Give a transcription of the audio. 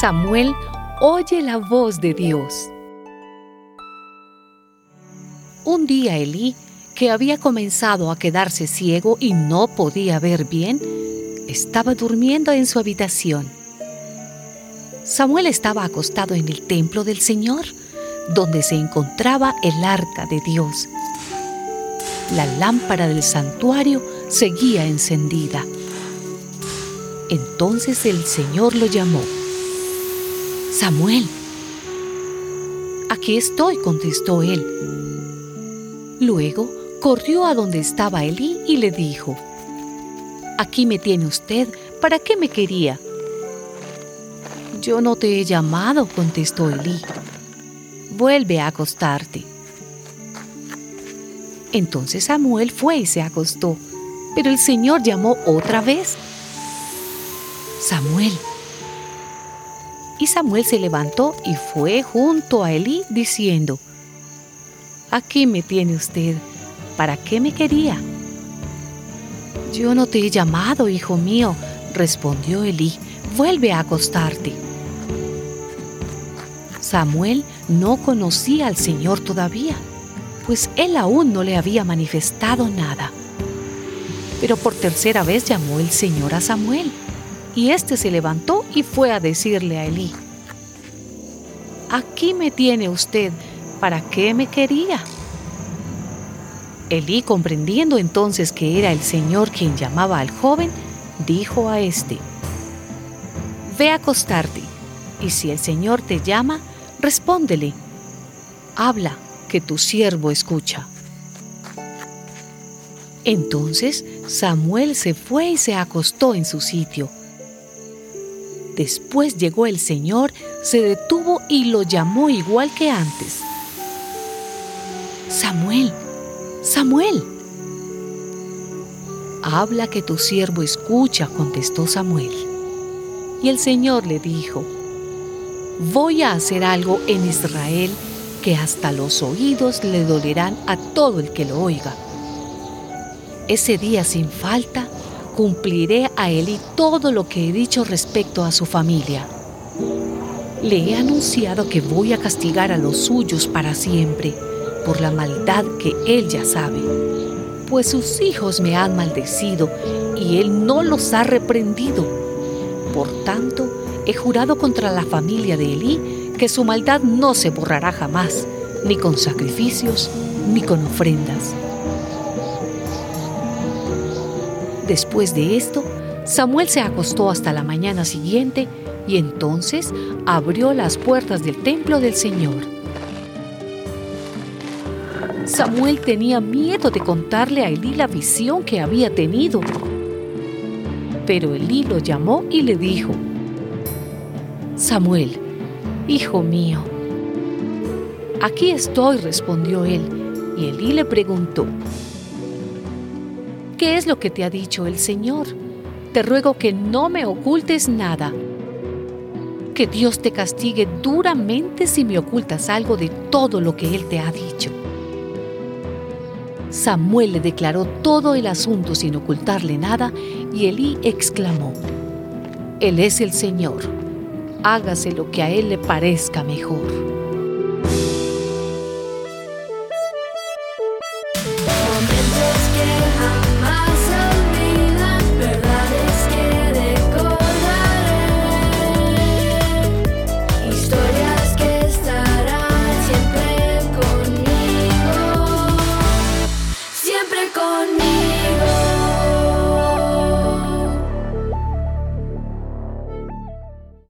Samuel oye la voz de Dios. Un día Elí, que había comenzado a quedarse ciego y no podía ver bien, estaba durmiendo en su habitación. Samuel estaba acostado en el templo del Señor, donde se encontraba el arca de Dios. La lámpara del santuario seguía encendida. Entonces el Señor lo llamó. Samuel. Aquí estoy, contestó él. Luego corrió a donde estaba Elí y le dijo, Aquí me tiene usted, ¿para qué me quería? Yo no te he llamado, contestó Elí. Vuelve a acostarte. Entonces Samuel fue y se acostó, pero el Señor llamó otra vez. Samuel. Y Samuel se levantó y fue junto a Elí diciendo, Aquí me tiene usted, ¿para qué me quería? Yo no te he llamado, hijo mío, respondió Elí, vuelve a acostarte. Samuel no conocía al Señor todavía, pues él aún no le había manifestado nada. Pero por tercera vez llamó el Señor a Samuel, y éste se levantó y fue a decirle a Elí, Aquí me tiene usted, ¿para qué me quería? Elí, comprendiendo entonces que era el Señor quien llamaba al joven, dijo a éste, Ve a acostarte, y si el Señor te llama, respóndele, habla, que tu siervo escucha. Entonces Samuel se fue y se acostó en su sitio. Después llegó el Señor, se detuvo y lo llamó igual que antes. Samuel, Samuel. Habla que tu siervo escucha, contestó Samuel. Y el Señor le dijo, voy a hacer algo en Israel que hasta los oídos le dolerán a todo el que lo oiga. Ese día sin falta cumpliré a Eli todo lo que he dicho respecto a su familia. Le he anunciado que voy a castigar a los suyos para siempre por la maldad que él ya sabe, pues sus hijos me han maldecido y él no los ha reprendido. Por tanto, he jurado contra la familia de Elí que su maldad no se borrará jamás, ni con sacrificios, ni con ofrendas. Después de esto, Samuel se acostó hasta la mañana siguiente y entonces abrió las puertas del templo del Señor. Samuel tenía miedo de contarle a Elí la visión que había tenido. Pero Elí lo llamó y le dijo, Samuel, hijo mío. Aquí estoy, respondió él, y Elí le preguntó, ¿qué es lo que te ha dicho el Señor? Te ruego que no me ocultes nada. Que Dios te castigue duramente si me ocultas algo de todo lo que Él te ha dicho. Samuel le declaró todo el asunto sin ocultarle nada y Elí exclamó, Él es el Señor, hágase lo que a Él le parezca mejor.